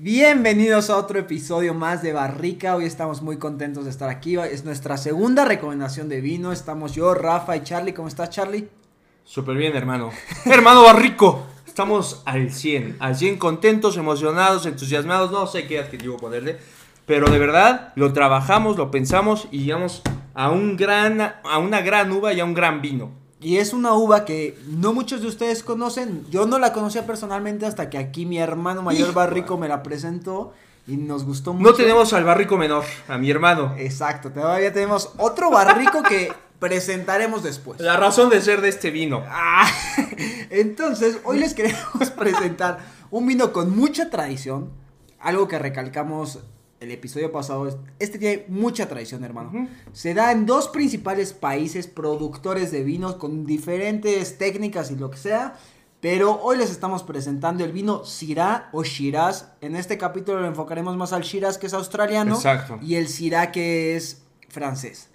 Bienvenidos a otro episodio más de Barrica. Hoy estamos muy contentos de estar aquí. Es nuestra segunda recomendación de vino. Estamos yo, Rafa y Charlie. ¿Cómo estás, Charlie? Súper bien, hermano. hermano Barrico. Estamos al 100. Al 100 contentos, emocionados, entusiasmados. No sé qué adjetivo ponerle. Pero de verdad, lo trabajamos, lo pensamos y llegamos a, un gran, a una gran uva y a un gran vino. Y es una uva que no muchos de ustedes conocen. Yo no la conocía personalmente hasta que aquí mi hermano mayor Barrico me la presentó y nos gustó mucho. No tenemos al Barrico menor, a mi hermano. Exacto, todavía tenemos otro Barrico que presentaremos después. La razón de ser de este vino. Ah, entonces, hoy les queremos presentar un vino con mucha tradición. Algo que recalcamos el episodio pasado, este tiene mucha tradición, hermano. Se da en dos principales países productores de vinos con diferentes técnicas y lo que sea. Pero hoy les estamos presentando el vino Syrah o Shiraz. En este capítulo lo enfocaremos más al Shiraz que es australiano. Exacto. Y el Syrah que es francés.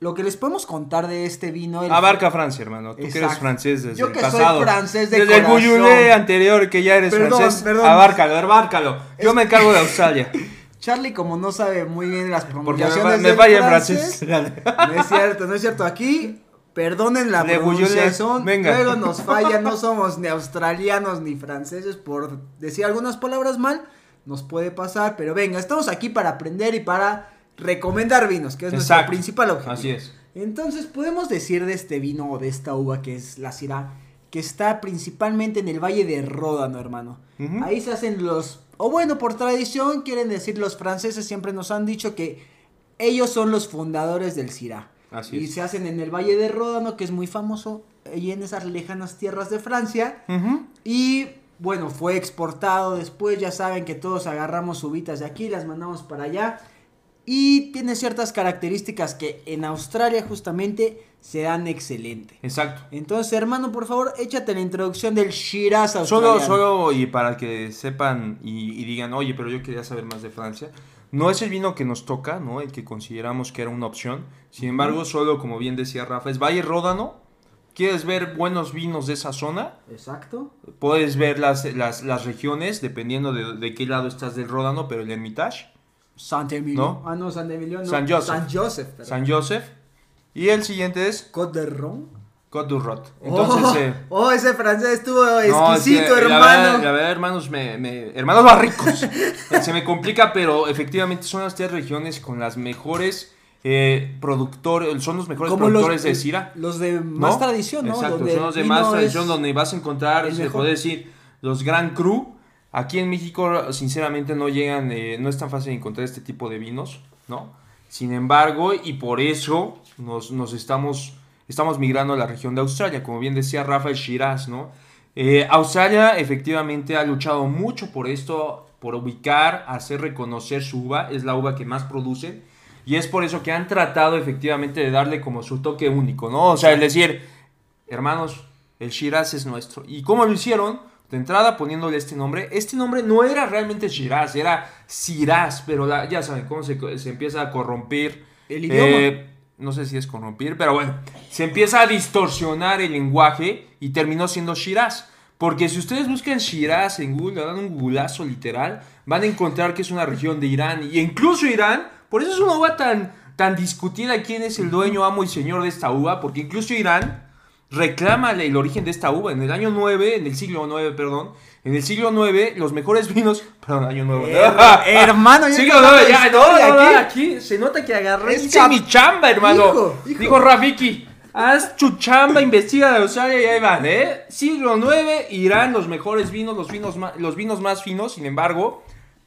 Lo que les podemos contar de este vino. Abarca Francia, hermano. Tú que eres francés desde Yo el que pasado. soy francés de Desde el corazón. Bouillonné anterior que ya eres Perdón, francés. perdón. Abárcalo, abárcalo. Yo me encargo de Australia. Charlie, como no sabe muy bien las Porque me, pronunciaciones me falla francés. No es cierto, no es cierto. Aquí, perdonen la Le pronunciación. Venga. Luego nos falla, no somos ni australianos ni franceses por decir algunas palabras mal. Nos puede pasar, pero venga, estamos aquí para aprender y para recomendar vinos, que es nuestro principal objetivo. Así es. Entonces, podemos decir de este vino o de esta uva que es la Syrah, que está principalmente en el Valle de Ródano, hermano. Ahí se hacen los, o bueno, por tradición, quieren decir los franceses siempre nos han dicho que ellos son los fundadores del Syrah. Así y es. se hacen en el Valle de Ródano, que es muy famoso, y en esas lejanas tierras de Francia. Y bueno, fue exportado después, ya saben que todos agarramos uvitas de aquí, las mandamos para allá. Y tiene ciertas características que en Australia justamente se dan excelente. Exacto. Entonces, hermano, por favor, échate la introducción del Shiraz Solo, australiano. solo y para que sepan y, y digan, oye, pero yo quería saber más de Francia. No es el vino que nos toca, ¿no? El que consideramos que era una opción. Sin embargo, solo, como bien decía Rafa, es Valle Ródano. ¿Quieres ver buenos vinos de esa zona? Exacto. Puedes ver las, las, las regiones, dependiendo de, de qué lado estás del Ródano, pero el Hermitage, Sant Emilio. ¿No? Ah, no, Sant Emilio no. San Joseph. San Joseph. San Joseph. Y el siguiente es Côte de Ron. Côte du Rot. Entonces, oh, eh, oh, ese francés estuvo No, es exquisito, que, la hermano. verdad- La verdad, hermanos, me, me- hermanos barricos. se me complica, pero efectivamente son las tres regiones con las mejores eh, productores, son los mejores productores de Syrah. Los de más ¿no? tradición, ¿no? Exacto, Donde son los de más es- tradición donde vas a encontrar, se puede decir, los Gran Cru. Aquí en México, sinceramente, no llegan, eh, no es tan fácil encontrar este tipo de vinos, ¿no? Sin embargo, y por eso nos, nos estamos, estamos migrando a la región de Australia, como bien decía Rafael Shiraz, ¿no? Eh, Australia efectivamente ha luchado mucho por esto, por ubicar, hacer reconocer su uva, es la uva que más producen, y es por eso que han tratado efectivamente de darle como su toque único, ¿no? O sea, es decir, hermanos, el Shiraz es nuestro. ¿Y cómo lo hicieron? De entrada poniéndole este nombre. Este nombre no era realmente Shiraz, era Siraz, pero la- ya saben cómo se, se empieza a corromper. El idioma. Eh, no sé si es corrompir, pero bueno, se empieza a distorsionar el lenguaje y terminó siendo Shiraz. Porque si ustedes buscan Shiraz en Google, le dan un googleazo literal, van a encontrar que es una región de Irán. Y incluso Irán, por eso es una uva tan, tan discutida quién es el dueño, amo y señor de esta uva, porque incluso Irán reclama el origen de esta uva. En el año 9, en el siglo 9, perdón, en el siglo 9, los mejores vinos, perdón, año 9. Her- hermano, yo Siglo quiero hablar 9, de ya, no, historia no, no, aquí. aquí se nota que agarré Es hice mi chamba, hermano. Hijo, hijo. Dijo Rafiki, haz tu chamba, investiga de Australia y ahí van, ¿eh? Siglo 9, Irán, los mejores vinos, los vinos más, los vinos más finos, sin embargo,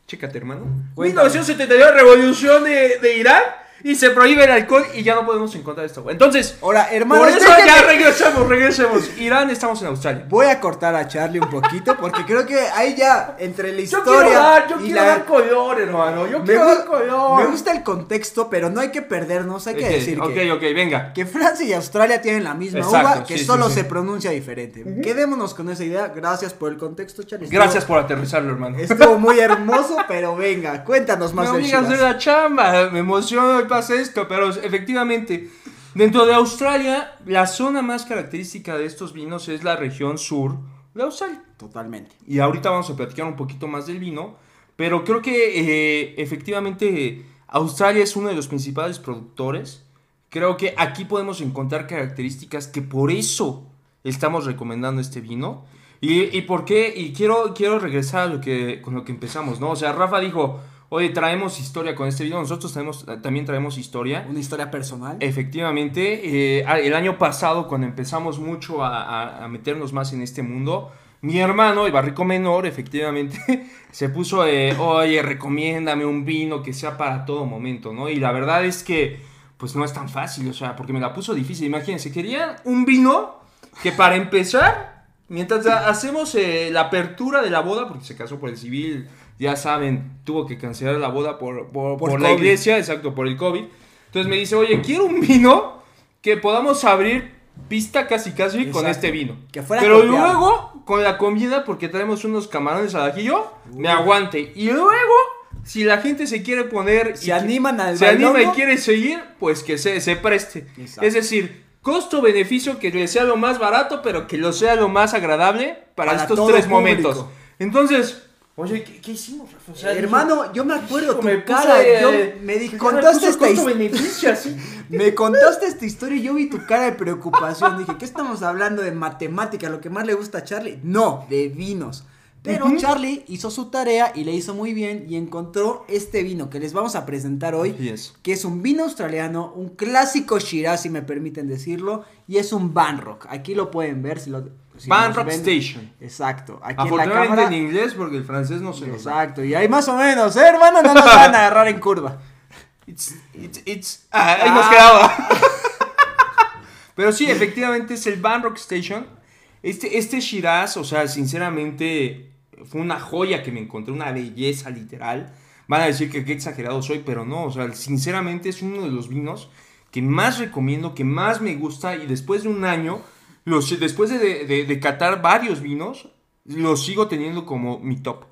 chécate, hermano. Cuéntame. 1972, revolución de, de Irán. Y se prohíbe el alcohol y ya no podemos encontrar esto. Entonces, Ahora, hermano, por eso ya regresemos, regresemos. Irán, estamos en Australia. Voy a cortar a Charlie un poquito porque creo que ahí ya entre la Yo historia quiero dar, yo y quiero la- dar color, hermano. Yo me, quiero dar color. me gusta el contexto, pero no hay que perdernos, hay que Ok, decir ok, que, ok, venga. que Francia y Australia tienen la misma Exacto, uva, que sí, solo sí. se pronuncia diferente. Quedémonos con esa idea. Gracias por el contexto, Charlie. Estuvo- Gracias por aterrizarlo, hermano. Estuvo muy hermoso, pero venga, cuéntanos más del obligas a hacer Shiraz. la chamba, me emociono pasa esto, pero efectivamente, dentro de Australia, la zona más característica de estos vinos es la región sur de Australia. Totalmente. Y ahorita vamos a platicar un poquito más del vino, Pero creo que eh, efectivamente Australia es uno de los principales productores. Creo que aquí podemos encontrar características que por eso estamos recomendando este vino. ¿Y, y por qué? Y quiero, quiero regresar a lo que, con lo que empezamos, ¿no? O sea, Rafa dijo, oye, traemos historia con este vino. Nosotros traemos, también traemos historia. Una historia personal. Efectivamente, eh, el año pasado cuando empezamos mucho a, a- a meternos más en este mundo, mi hermano, el barrico menor, efectivamente, se puso, eh, oye, recomiéndame un vino que sea para todo momento, ¿no? Y la verdad es que, pues no es tan fácil, o sea, porque me la puso difícil. Imagínense, quería un vino que para empezar, mientras ha- hacemos eh, la apertura de la boda, porque se casó por el civil, ya saben, tuvo que cancelar la boda por, por, Por por la iglesia, exacto, por el COVID. Entonces me dice, oye, quiero un vino que podamos abrir pista casi casi con Exacto. este vino. Que fuera Pero copiado. luego, con la comida, porque traemos unos camarones al ajillo, me aguante. Y luego, si la gente se quiere poner... Se y- animan al se anima y bailongo. quiere seguir, pues que se, se preste. Exacto. Es decir, costo-beneficio que le sea lo más barato, pero que lo sea lo más agradable para, Para estos tres público. momentos. Entonces, oye, ¿qué, qué hicimos, Rafa? O sea, Hermano, yo me acuerdo tu me puse, cara. yo eh, me di, contaste puso esta historia. Me contaste esta historia y yo vi tu cara de preocupación. Dije, ¿qué estamos hablando de matemática? Lo que más le gusta a Charlie. No, de vinos. Pero. Charlie hizo su tarea y le hizo muy bien y encontró este vino que les vamos a presentar hoy. Así es. Que es un vino australiano, un clásico Shiraz, si me permiten decirlo. Y es un Banrock. Aquí lo pueden ver. Si lo, si Rock ven. Station. Exacto. Aquí en la Afortunadamente cámara. en inglés, porque el francés no se nos. Exacto. Y ahí más o menos, ¿eh, hermano? No nos van a agarrar en curva. It's, it's, it's- Ah, ahí nos Ah. quedaba. Pero sí, efectivamente es el Van Rock Station. Este, este Shiraz, o sea, sinceramente, fue una joya que me encontré, una belleza literal. Van a decir que qué exagerado soy, pero no, o sea, sinceramente es uno de los vinos que más recomiendo, que más me gusta y después de un año, los, después de, de- de catar varios vinos, los sigo teniendo como mi top.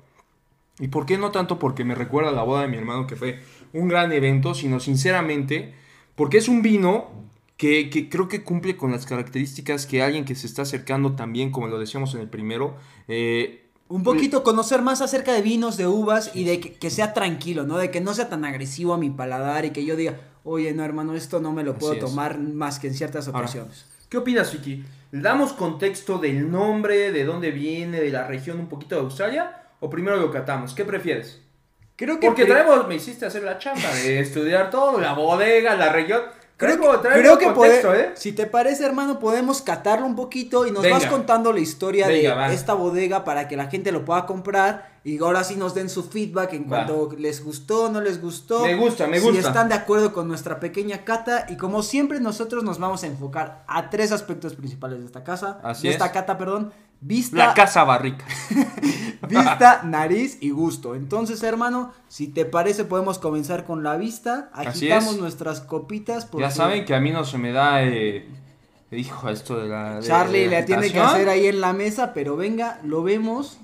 ¿Y por qué no tanto porque me recuerda a la boda de mi hermano que fue un gran evento, sino sinceramente porque es un vino que, que creo que cumple con las características que alguien que se está acercando también, como lo decíamos en el primero, eh, Un poquito conocer más acerca de vinos, de uvas y de que, que sea tranquilo, ¿no? De que no sea tan agresivo a mi paladar y que yo diga, oye, no, hermano, esto no me lo puedo tomar más que en ciertas Ahora, ocasiones. ¿Qué opinas, Vicky? ¿Le damos contexto del nombre, de dónde viene, de la región un poquito de Australia? ¿O primero lo catamos? ¿Qué prefieres? Creo que, Porque traemos, me hiciste hacer la chamba de estudiar todo, la bodega, la región. creo que, creo que contexto, ¿eh? si te parece, hermano, podemos catarlo un poquito y nos Venga. vas contando la historia Venga, de esta bodega para que la gente lo pueda comprar y ahora sí nos den su feedback en Va. cuanto les gustó, no les gustó. Me gusta, me Si gusta. están de acuerdo con nuestra pequeña cata y como siempre nosotros nos vamos a enfocar a tres aspectos principales de esta casa, Así de esta es. cata, perdón, vista, La casa barrica. vista, nariz y gusto. Entonces, hermano, si te parece podemos comenzar con la vista. Agitamos es. nuestras copitas porque Ya saben que a mí no se me da, eh, hijo, esto de la... de- Charlie de le tiene que hacer ahí en la mesa, pero venga, lo vemos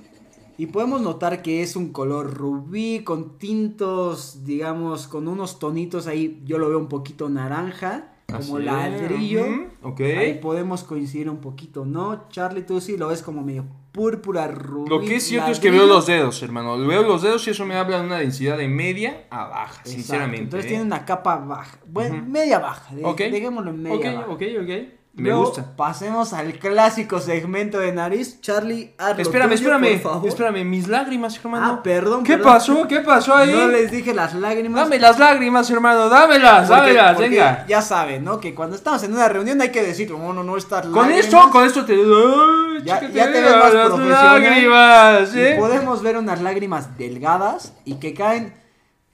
y podemos notar que es un color rubí con tintos, digamos, con unos tonitos ahí, yo lo veo un poquito naranja, como Así ladrillo. Ok. Ahí podemos coincidir un poquito, ¿no? Charlie, tú sí lo ves como medio púrpura, rubí. Lo que es cierto es que ladrillo. veo los dedos, hermano. Veo los dedos y eso me habla de una densidad de media a baja, Exacto, sinceramente. Entonces ¿eh? tiene una capa baja, bueno, media baja, de- Ok. dejémoslo en media Ok, baja. ok, ok. Me Luego, gusta. Pasemos al clásico segmento de nariz. Charlie, haz lo Espérame, tuyo, espérame, por favor. espérame, mis lágrimas, hermano. Ah, perdón. ¿Qué perdón. pasó? ¿Qué pasó ahí? No les dije las lágrimas. Dame las lágrimas, hermano, dámelas, porque- dámelas, porque venga. Ya saben, ¿no? Que cuando estamos en una reunión hay que decir, no, no, no, estas Con lágrimas. esto, con esto te. Ay, Ya- ya te ves más las profesional. lágrimas, Y ¿eh? podemos ver unas lágrimas delgadas y que caen.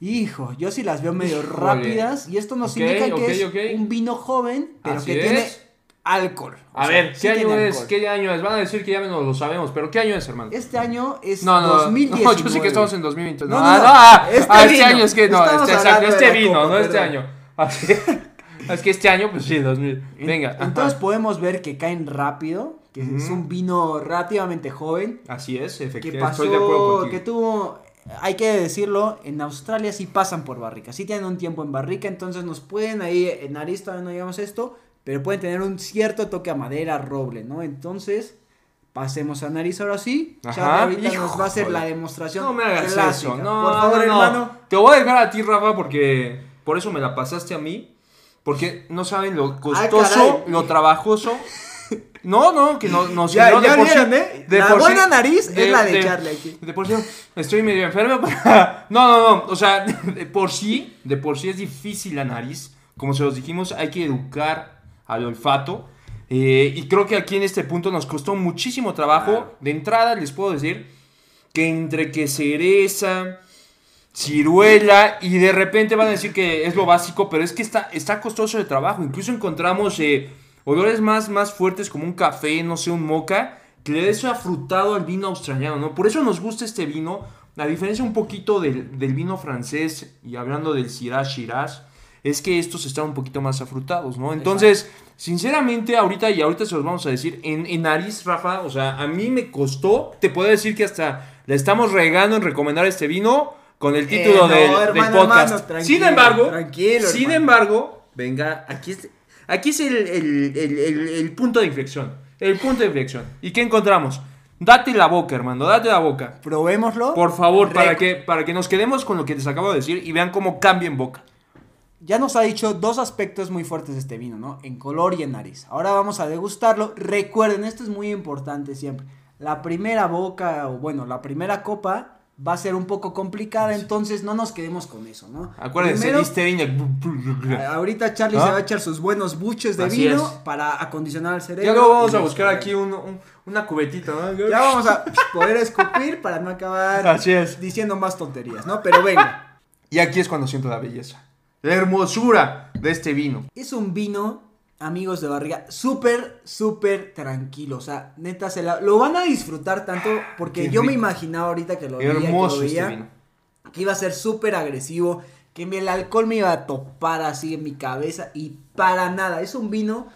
Hijo, yo sí las veo medio Híjole. rápidas. Y esto nos indica que es un vino joven, pero Así que es. tiene alcohol. O A sea, ver, sí ¿qué año es? alcohol. ¿Qué año es? Van a decir que ya no lo sabemos, pero ¿qué año es, hermano? Este año es No, no, no, 2019. no, yo sé que estamos en 2020. No, No, no, ah, no, no, ah, este ah, este vino. año es que no, este, exacto, este vino, copa, no este año. Así- es que este año, pues sí, 2000. Venga, ajá. Entonces podemos ver que caen rápido, que es un vino relativamente joven, Así es, que efectivamente. Estoy de acuerdo pasó, contigo. que tuvo, hay que decirlo, en Australia sí pasan por barrica, sí tienen un tiempo en barrica, entonces nos pueden ahí, en nariz todavía no digamos esto, pero pueden tener un cierto toque a madera, roble, ¿no? Entonces, Pasemos a nariz ahora sí. Ajá. Ahorita nos va a hacer la demostración. No me hagas clásica. eso. No, Por favor, no, no. hermano. Te voy a dejar a ti, Rafa, porque por eso me la pasaste a mí. Porque no saben lo costoso, caray. lo trabajoso. No, no, que no, nos Ya- ya de sí- ¿eh? de La por sí- buena nariz es la de Charlie aquí. De por sí, estoy medio enfermo. para- No, no, no. O sea, de por sí, de por sí es difícil la nariz. Como se los dijimos, hay que educar al olfato. Eh, y creo que aquí en este punto nos costó muchísimo trabajo. De entrada les puedo decir que entre que cereza, ciruela y de repente van a decir que es lo básico, pero es que está, está costoso de trabajo. Incluso encontramos eh, olores más, más fuertes como un café, no sé, un moca, que le da eso afrutado al vino australiano, ¿no? Por eso nos gusta este vino, a diferencia un poquito del, del vino francés y hablando del Shiraz Shiraz, es que estos están un poquito más afrutados, ¿no? Entonces, sinceramente, ahorita y ahorita se los vamos a decir, en, en nariz, Rafa, o sea, a mí me costó, te puedo decir que hasta le estamos regando en recomendar este vino con el título Eh, no, del, del hermano, podcast. hermano, sin embargo, tranquilo, sin hermano. embargo, venga, aquí es, aquí es el, el- el- punto de inflexión, el punto de inflexión. ¿Y qué encontramos? Date la boca, hermano, date la boca. Probémoslo. Por favor, para que, para que nos quedemos con lo que les acabo de decir y vean cómo cambia en boca. Ya nos ha dicho dos aspectos muy fuertes de este vino, ¿no? En color y en nariz. Ahora vamos a degustarlo. Recuerden, esto es muy importante siempre. La primera boca, o bueno, la primera copa va a ser un poco complicada, entonces no nos quedemos con eso, ¿no? Acuérdense, Primero, ahorita Charlie ¿Ah? se va a echar sus buenos buches de Así vino es. para acondicionar el cerebro. Ya luego vamos a buscar aquí un- un- una cubetita, ¿no? Ya vamos a poder escupir para no acabar Así es. diciendo más tonterías, ¿no? Pero venga. Y aquí es cuando siento la belleza. La hermosura de este vino. Es un vino, amigos de barriga, súper, súper tranquilo. O sea, neta, se la- lo van a disfrutar tanto porque Qué yo me imaginaba ahorita que lo veía, que lo Hermoso veía, este vino. que iba a ser súper agresivo, que el alcohol me iba a topar así en mi cabeza y para nada. Es un vino,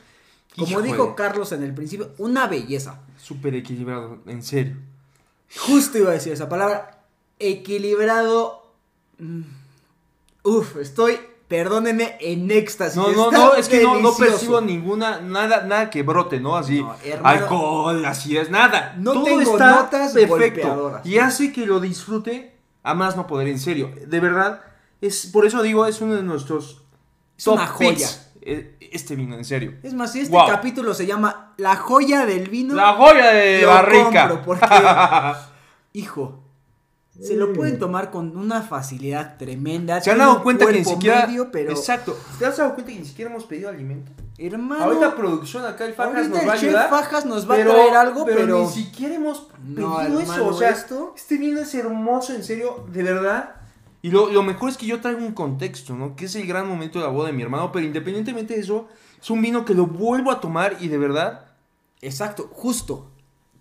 como Híjole. dijo Carlos en el principio, una belleza. Súper equilibrado, en serio. Justo iba a decir esa palabra, equilibrado. mm, Uf, estoy, perdónenme, en éxtasis. No, no, no, es que no, percibo ninguna, nada, nada que brote, ¿no? Así, No, hermano. alcohol, así es, nada. No Todo tengo está notas perfecto. Y hace que lo disfrute a más no poder, en serio. De verdad, es por eso digo, es uno de nuestros Es una joya. picks, eh, Este vino, en serio. Es más, este Wow. capítulo se llama La joya del vino. La joya de lo barrica. compro porque, hijo, se lo pueden tomar con una facilidad tremenda. ¿Se han dado cuenta que ni siquiera. medio, pero, Exacto. ¿Te has dado cuenta que ni siquiera hemos pedido alimento? hermano, Ahorita producción acá el Fajas nos va a ayudar. Fajas nos va a traer algo, pero, ni siquiera hemos No, pedido eso. O sea, esto- este vino es hermoso, en serio, de verdad. Y lo, lo mejor es que yo traigo un contexto, ¿no? Que es el gran momento de la boda de mi hermano. Pero independientemente de eso, es un vino que lo vuelvo a tomar y de verdad. Exacto, justo.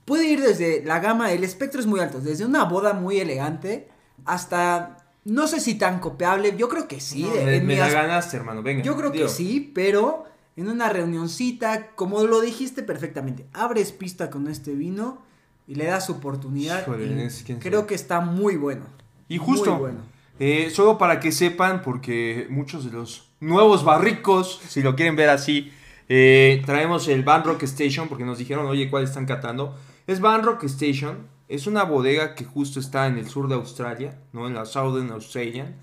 Puede ir desde la gama, el espectro es muy alto, desde una boda muy elegante hasta, no sé si tan copiable, yo creo que sí. no, de- me, me mi la as- ganaste, hermano. Venga. Yo creo que sí, pero en una reunioncita, como lo dijiste perfectamente, abres pista con este vino y le das oportunidad. Híjole, es creo que está muy bueno. Y justo, Muy bueno. eh, solo para que sepan, porque muchos de los nuevos barricos, si lo quieren ver así, eh, traemos el Van Rock Station, porque nos dijeron, oye, ¿cuál están catando? Es Van Rock Station, es una bodega que justo está en el sur de Australia, ¿no? En la Southern Australia,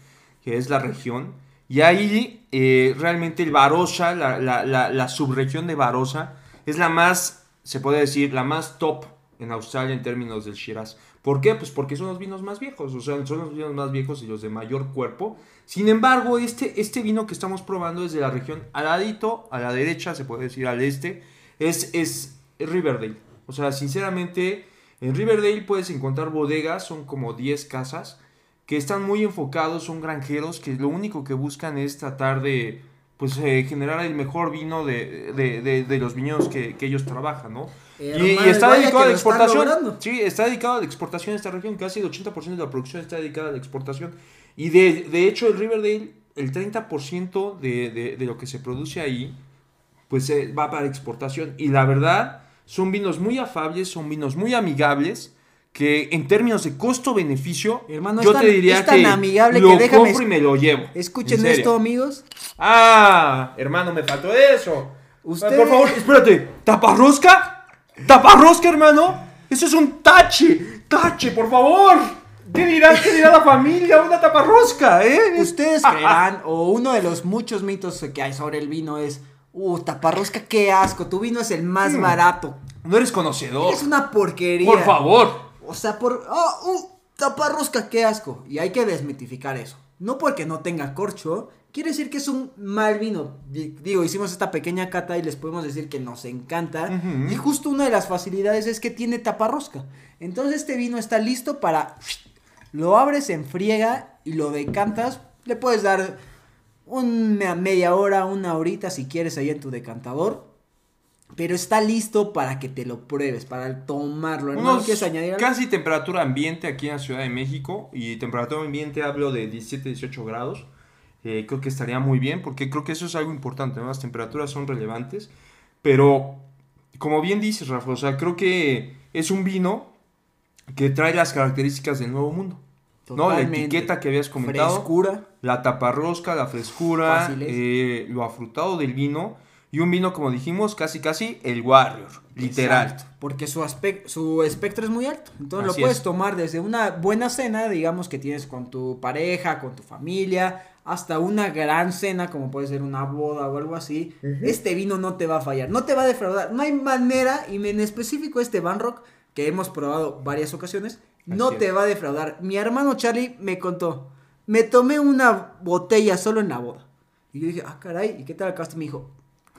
que es la región. Y ahí eh, realmente el Barossa, la, subregión de Barossa, es la más, se puede decir, la más top en Australia en términos del Shiraz. ¿Por qué? Pues porque son los vinos más viejos, o sea, son los vinos más viejos y los de mayor cuerpo. Sin embargo, este, este vino que estamos probando es de la región al a la derecha, se puede decir al este, es, es Riverdale. O sea, sinceramente, en Riverdale puedes encontrar bodegas, son como 10 casas, que están muy enfocados, son granjeros, que lo único que buscan es tratar de pues, eh, generar el mejor vino de, de- de- de los viñedos que, que ellos trabajan, ¿no? Y, y está dedicado a la exportación. Sí, está dedicado a la exportación de esta región. Casi el 80% de la producción está dedicada a la exportación. Y de, de hecho, el Riverdale, el 30% de, de, de lo que se produce ahí, pues eh, va para exportación. Y la verdad, son vinos muy afables, son vinos muy amigables. Que en términos de costo-beneficio, Hermano, yo es tan- te diría es tan que amigable lo que déjame compro y me lo llevo. Escuchen esto, amigos. Ah, hermano, me faltó eso. Usted- Por favor, espérate. ¿Taparrosca? ¿Taparrosca, hermano? Eso es un tache. Tache, por favor. ¿Qué dirá, qué dirá la familia? Una taparrosca, ¿eh? Ustedes creerán, o uno de los muchos mitos que hay sobre el vino es, uh, taparrosca, qué asco, tu vino es el más Mm. barato. No eres conocedor. Es una porquería. Por favor. O sea, por, oh, uh, taparrosca, qué asco. Y hay que desmitificar eso. No porque no tenga corcho, quiere decir que es un mal vino. Di- Digo, hicimos esta pequeña cata y les podemos decir que nos encanta. Y justo una de las facilidades es que tiene taparrosca. Entonces este vino está listo para... Lo abres en friega y lo decantas. Le puedes dar una media hora, una horita si quieres ahí en tu decantador. Pero está listo para que te lo pruebes, para tomarlo. Unos ¿quieres añadir algo? casi temperatura ambiente aquí en la Ciudad de México. Y temperatura ambiente hablo de 17, 18 grados. Eh, creo que estaría muy bien porque creo que eso es algo importante. ¿no? Las temperaturas son relevantes. Pero, como bien dices, Rafa, o sea, creo que es un vino que trae las características del nuevo mundo. ¿no? La Totalmente. etiqueta que habías comentado. Frescura. La taparrosca, la frescura, eh, lo afrutado del vino. Y un vino, como dijimos, casi casi el Warrior. Literal. Exacto, porque su, aspec- su espectro es muy alto. Entonces Así lo puedes es. tomar desde una buena cena, digamos que tienes con tu pareja, con tu familia, hasta una gran cena, como puede ser una boda o algo así. Este vino no te va a fallar, no te va a defraudar. No hay manera, y en específico este Van Rock, que hemos probado varias ocasiones, no te va a defraudar. Mi hermano Charlie me contó, me tomé una botella solo en la boda. Y yo dije, ah, caray, ¿y qué tal acabaste? Me dijo,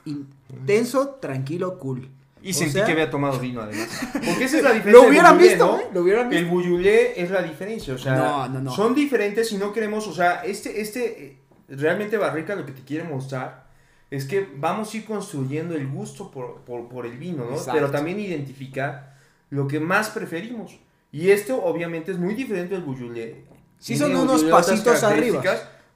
intenso, tranquilo, cool. Y O sentí sea, que había tomado vino además. Porque esa es la diferencia. Lo hubieran visto, ¿no? ¿eh? Lo hubieran El visto. Beaujolais es la diferencia, o sea, No, no, no. son diferentes y no queremos, o sea, este, este, eh, realmente Barrica lo que te quiere mostrar es que vamos a ir construyendo el gusto por, por, por el vino, ¿no? Exacto. Pero también identificar lo que más preferimos. Y esto obviamente es muy diferente del Beaujolais. Sí, son unos pasitos arriba.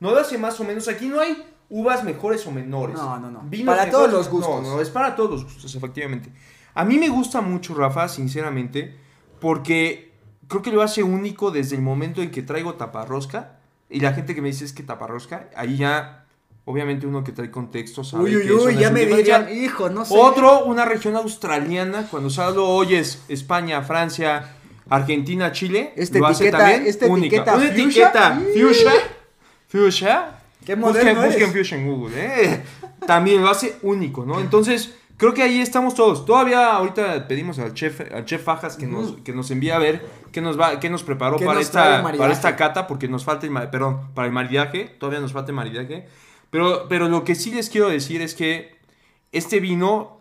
No lo hace más o menos. Aquí no hay uvas mejores o menores. No, no, no. Vinos Para mejores todos los gustos. No, no, es para todos los gustos, efectivamente. A mí me gusta mucho, Rafa, sinceramente, porque creo que lo hace único desde el momento en que traigo taparrosca. Y la gente que me dice es que taparrosca, ahí ya, obviamente uno que trae contexto sabe Uy, uy, que uy, ya me digan, hijo, no sé. Otro, una región australiana, cuando solo oyes España, Francia, Argentina, Chile, Esta lo hace etiqueta- también esta única. etiqueta Una fuchsia. etiqueta fuchsia, fuchsia. Qué Busquen, busquen. Fuchsia en Google, ¿eh? También lo hace único, ¿no? Entonces, creo que ahí estamos todos. Todavía ahorita pedimos al chef, al chef Fajas que, nos, que nos envíe a ver qué nos va, qué nos preparó ¿Qué para nos el esta, para esta cata, porque nos falta el perdón, para el maridaje, todavía nos falta el maridaje. Pero, pero lo que sí les quiero decir es que este vino,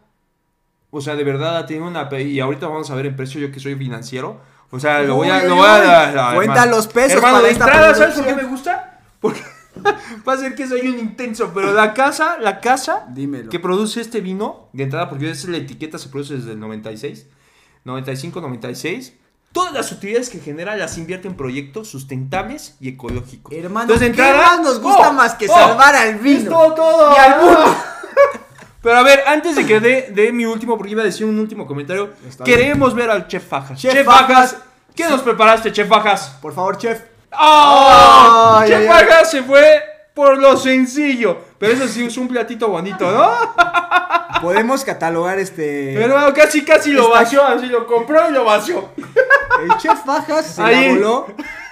o sea, de verdad tiene una pe- y ahorita vamos a ver en precio yo que soy financiero. O sea, lo voy a, lo voy a, a- Cuenta hermano. los pesos Hermano, para de esta entrada, ¿sabes por qué me gusta? Porque va a ser que soy un intenso, pero la casa, la casa Dímelo. que produce este vino, de entrada, porque esa es la etiqueta, se produce desde el 96, 95, 96. Todas las utilidades que genera las invierte en proyectos sustentables y ecológicos. Hermano, Entonces, ¿qué entrada- más nos gusta ¡Oh! más que ¡Oh! salvar al vino? Es todo, todo. Y al mundo. Pero a ver, antes de que dé dé mi último, porque iba a decir un último comentario, Está bien. queremos ver al Chef Fajas. Chef Chef, Fajas. ¿qué nos preparaste, Chef Fajas? Por favor, chef. ¡Oh! Ay, Chef. Fajas se fue por lo sencillo. Pero eso sí es un platito bonito, ¿no? Podemos catalogar este. Pero casi, casi lo vació, así lo compró y lo vació. El chef Fajas se Ahí. la voló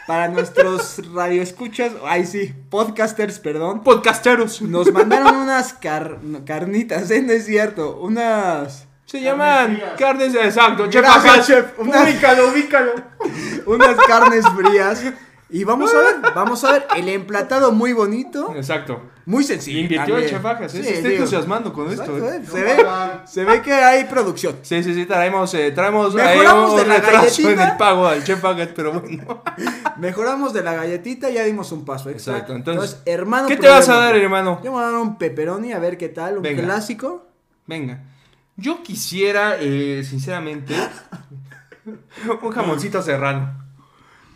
para nuestros radioescuchas. Ay, sí, podcasters, perdón. Podcasteros. Nos mandaron unas car- carnitas, ¿eh? No es cierto. Unas. Se llaman carnes, exacto. Chef Gracias, chef. Una- Ubícalo, ubícalo. Unas carnes frías. Y vamos a ver, vamos a ver. El emplatado muy bonito. Exacto. Muy Y sencillo. invirtió el también. Chef Fajas, ¿eh? Sí, Se está digo, entusiasmando con esto, exacto, ¿eh? ¿eh? Se ve, se ve que hay producción. Sí, sí, sí, traemos, eh, traemos Mejoramos un de la retraso en galletita. el pago al Chef Fagas, pero bueno. Mejoramos de la galletita, ya dimos un paso. Exacto, entonces, hermano. ¿Qué te vas a dar, hermano? Yo me voy a dar un pepperoni, a ver qué tal, un Venga. clásico. Venga. Yo quisiera, eh, sinceramente, un jamoncito serrano.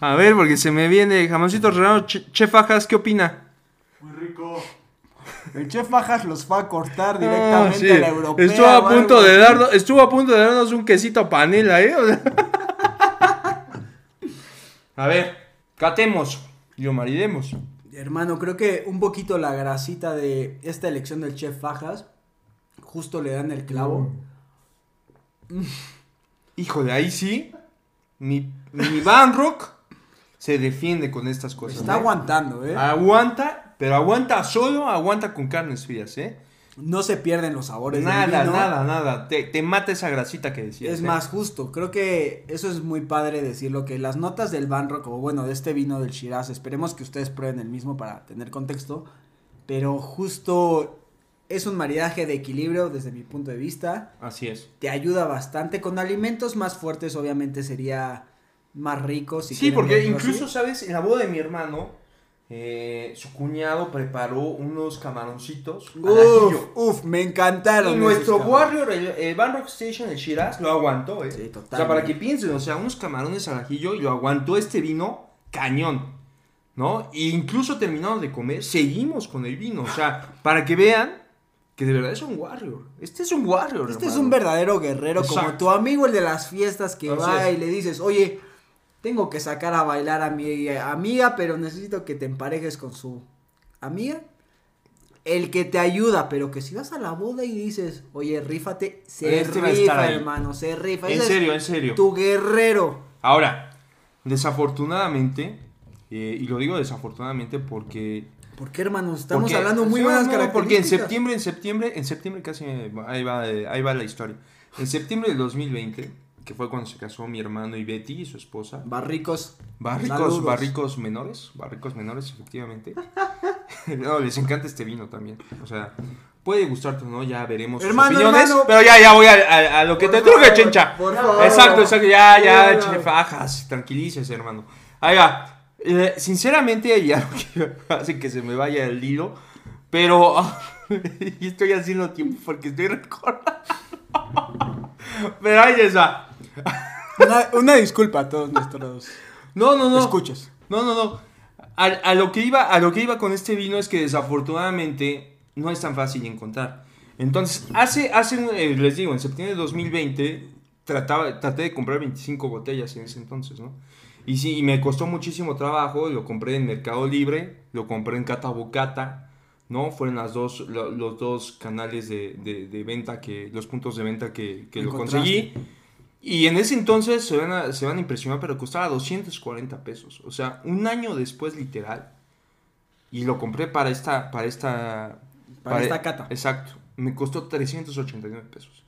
A ver, porque se me viene jamoncito serrano. Ch- Chef Fajas, ¿qué opina? Muy rico. El chef Bajas los va a cortar Ah, directamente sí. a la europea. Estuvo a punto de darnos, estuvo a punto de darnos un quesito panela, ¿eh? O sea- a ver, catemos, yo maridemos. Hermano, creo que un poquito la grasita de esta elección del chef Fajas justo le dan el clavo. Mm. híjole, ahí sí, mi, mi Van Rock se defiende con estas cosas. Está ¿eh? aguantando, ¿eh? Aguanta, pero aguanta solo, aguanta con carnes frías, ¿eh? No se pierden los sabores Nada, del vino. nada, nada. Te, te mata esa grasita que decías. Es ¿eh? más justo, creo que eso es muy padre decirlo, que las notas del Van Rock, o bueno, de este vino del Shiraz, esperemos que ustedes prueben el mismo para tener contexto, pero justo es un maridaje de equilibrio desde mi punto de vista, Así es. te ayuda bastante, con alimentos más fuertes obviamente sería más rico. Si sí, porque incluso, así. ¿sabes? En la boda de mi hermano, eh, su cuñado preparó unos camaroncitos al ajillo. Uf, uf, me encantaron. Y nuestro. Warrior, el, el Van Rock Station, el Shiraz, lo aguantó, ¿eh? Sí, O sea, para que piensen, o sea, unos camarones al ajillo y lo aguantó este vino cañón, ¿no? E incluso terminado de comer, seguimos con el vino, o sea, para que vean que de verdad es un Warrior. Este es un Warrior, Este es hermano. un verdadero guerrero, como Exacto. tu amigo el de las fiestas que Así va es. y le dices, oye, tengo que sacar a bailar a mi amiga, pero necesito que te emparejes con su amiga. El que te ayuda, pero que si vas a la boda y dices, oye, rífate, se Este rifa, hermano, se rifa. En Ese serio, en serio. Tu guerrero. Ahora, desafortunadamente, eh, y lo digo desafortunadamente porque ¿Por qué, hermano? Estamos Porque- hablando muy buenas no, características. Porque en septiembre, en septiembre, en septiembre casi ahí va, ahí va la historia. En septiembre del 2020, que fue cuando se casó mi hermano y Betty, su esposa. Barricos. Barricos, Saludos. barricos menores, barricos menores, efectivamente. no, les encanta este vino también. O sea, puede gustarte o no, ya veremos sus Hermano, opiniones. hermano. Pero ya, ya voy a, a- a lo que Por te truje, favor, chencha. por favor. Exacto, exacto, ya, ya, No. fajas, tranquilícese, hermano. Ahí va. Eh, sinceramente, que hace que se me vaya el hilo, pero y estoy haciendo tiempo porque estoy recordando. pero ahí está. Una, una disculpa a todos nuestros No, no, no. escuchas. No, no, no. A, a lo que iba, a lo que iba con este vino es que desafortunadamente no es tan fácil encontrar. Entonces, hace, hace eh, les digo, en septiembre de 2020 trataba, traté de comprar 25 botellas en ese entonces, ¿no? Y sí, y me costó muchísimo trabajo, lo compré en Mercado Libre, lo compré en Catabocata, ¿no? Fueron las dos, lo- los dos canales de, de- de venta, que, los puntos de venta que, que lo conseguí. Y en ese entonces se van, a, se van a impresionar, pero costaba 240 pesos. O sea, un año después, literal. Y lo compré para esta. Para esta, Para esta cata. Exacto. Me costó 389 pesos.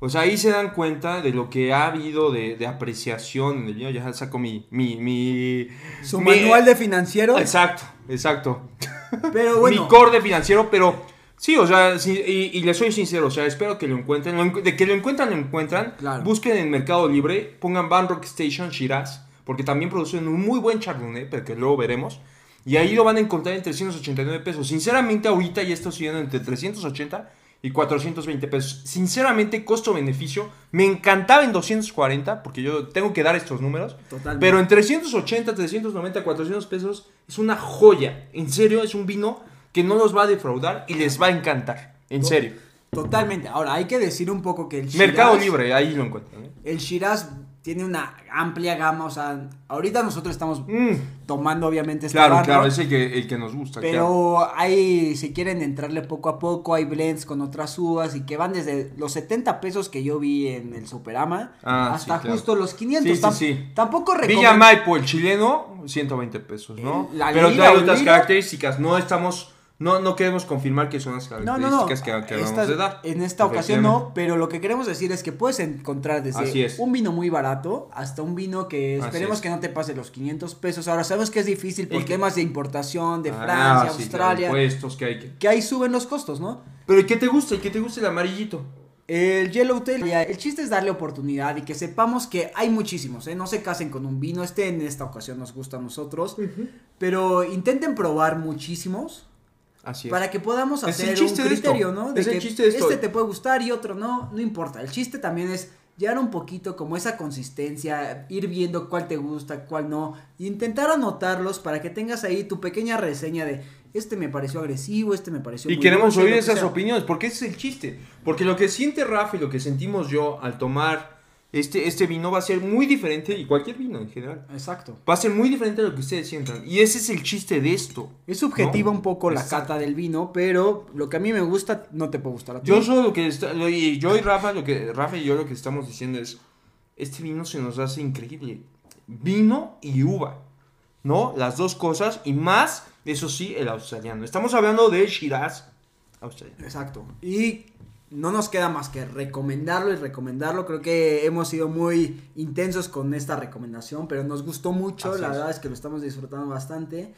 O sea, ahí se dan cuenta de lo que ha habido de, de apreciación en el vino. Ya saco mi. mi, mi Su mi- manual de financiero. Exacto, exacto. Pero bueno. Mi core de financiero, pero. Sí, o sea, sí, y, y les soy sincero, o sea, espero que lo encuentren. Lo encu- de que lo encuentran, lo encuentran. Claro. Busquen en Mercado Libre, pongan Van Rock Station Shiraz, porque también producen un muy buen chardonnay, pero que luego veremos. Y ahí lo van a encontrar en 389 pesos. Sinceramente, ahorita ya está subiendo entre 380 y 420 pesos. Sinceramente, costo-beneficio, me encantaba en 240, porque yo tengo que dar estos números. Totalmente. Pero en 380, 390, 400 pesos es una joya. En serio, es un vino que no los va a defraudar y les va a encantar. En serio. Totalmente. Ahora, hay que decir un poco que el Shiraz. Mercado Libre, ahí lo encuentran. ¿eh? El Shiraz tiene una amplia gama. O sea, ahorita nosotros estamos Mm, tomando, obviamente, este claro, claro, es el que, el que nos gusta. claro. Pero hay, si quieren entrarle poco a poco, hay blends con otras uvas y que van desde los 70 pesos que yo vi en el Superama Ah, hasta sí, claro. justo los 500. Sí, sí, Tam- sí. Tampoco Villa. Maipo, el chileno, 120 pesos, ¿no? El- la Pero trae otras características. No estamos, no, no queremos confirmar que son las No, no, no. características que, acabamos de dar. en esta ocasión no, pero lo que queremos decir es que puedes encontrar desde es. un vino muy barato hasta un vino que esperemos es. que no te pase los 500 pesos. Ahora sabemos que es difícil por temas de importación de Ah, Francia, sí, Australia, claro, impuestos que hay que... que ahí suben los costos, ¿no? Pero ¿y qué te gusta? ¿Y qué te gusta el amarillito? El Yellowtail, ya, el chiste es darle oportunidad y que sepamos que hay muchísimos, ¿eh? No se casen con un vino, este en esta ocasión nos gusta a nosotros, pero intenten probar muchísimos Así es. para que podamos Es el hacer chiste un de criterio, ¿no? Es el que chiste de esto. Este te puede gustar y otro no, no importa. El chiste también es llegar un poquito como esa consistencia, ir viendo cuál te gusta, cuál no, e intentar anotarlos para que tengas ahí tu pequeña reseña de este me pareció agresivo, este me pareció Y queremos oír esas sea. opiniones, porque ese es el chiste. Porque lo que siente Rafa y lo que sentimos yo al tomar este, este vino va a ser muy diferente, y cualquier vino en general, Exacto. va a ser muy diferente a lo que ustedes sientan. Y ese es el chiste de esto. Es subjetiva No, un poco la cata del vino, pero lo que a mí me gusta no te puede gustar a ti. Yo solo lo que está, lo- y yo y Rafa, lo que Rafa y yo lo que estamos diciendo es este vino se nos hace increíble. Vino y uva, ¿no? Las dos cosas y más, eso sí, el australiano. Estamos hablando de Shiraz australiano. Exacto. Y no nos queda más que recomendarlo y recomendarlo. Creo que hemos sido muy intensos con esta recomendación, pero nos gustó mucho. Así la es. verdad es que lo estamos disfrutando bastante.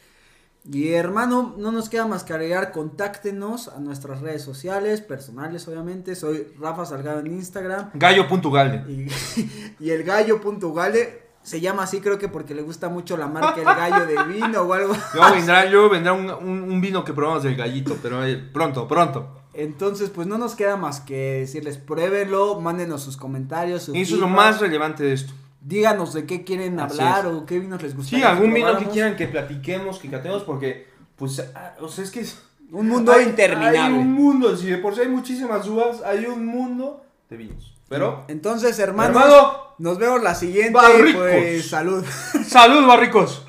Y hermano, no nos queda más que agregar, contáctenos a nuestras redes sociales, personales obviamente. Soy Rafa Salgado en Instagram. Gallo.galde. Y, y el gallo.gale se llama así creo que porque le gusta mucho la marca El Gallo de Vino o algo. Luego vendrá, luego vendrá un, un- un vino que probamos del gallito, pero eh, pronto, pronto. Entonces, pues no nos queda más que decirles, pruébenlo, mándenos sus comentarios. su Y eso es lo más relevante de esto. Díganos de qué quieren Así hablar es. o qué vinos les Sí, gustaría. algún vino que quieran que platiquemos, que catemos, porque, pues, ah, o sea, es que es... Un mundo hay- interminable. Hay un mundo, si de por sí hay muchísimas uvas, hay un mundo de vinos. Pero, Entonces, hermanos, hermano, nos vemos la siguiente. Barricos. Pues salud. salud, barricos.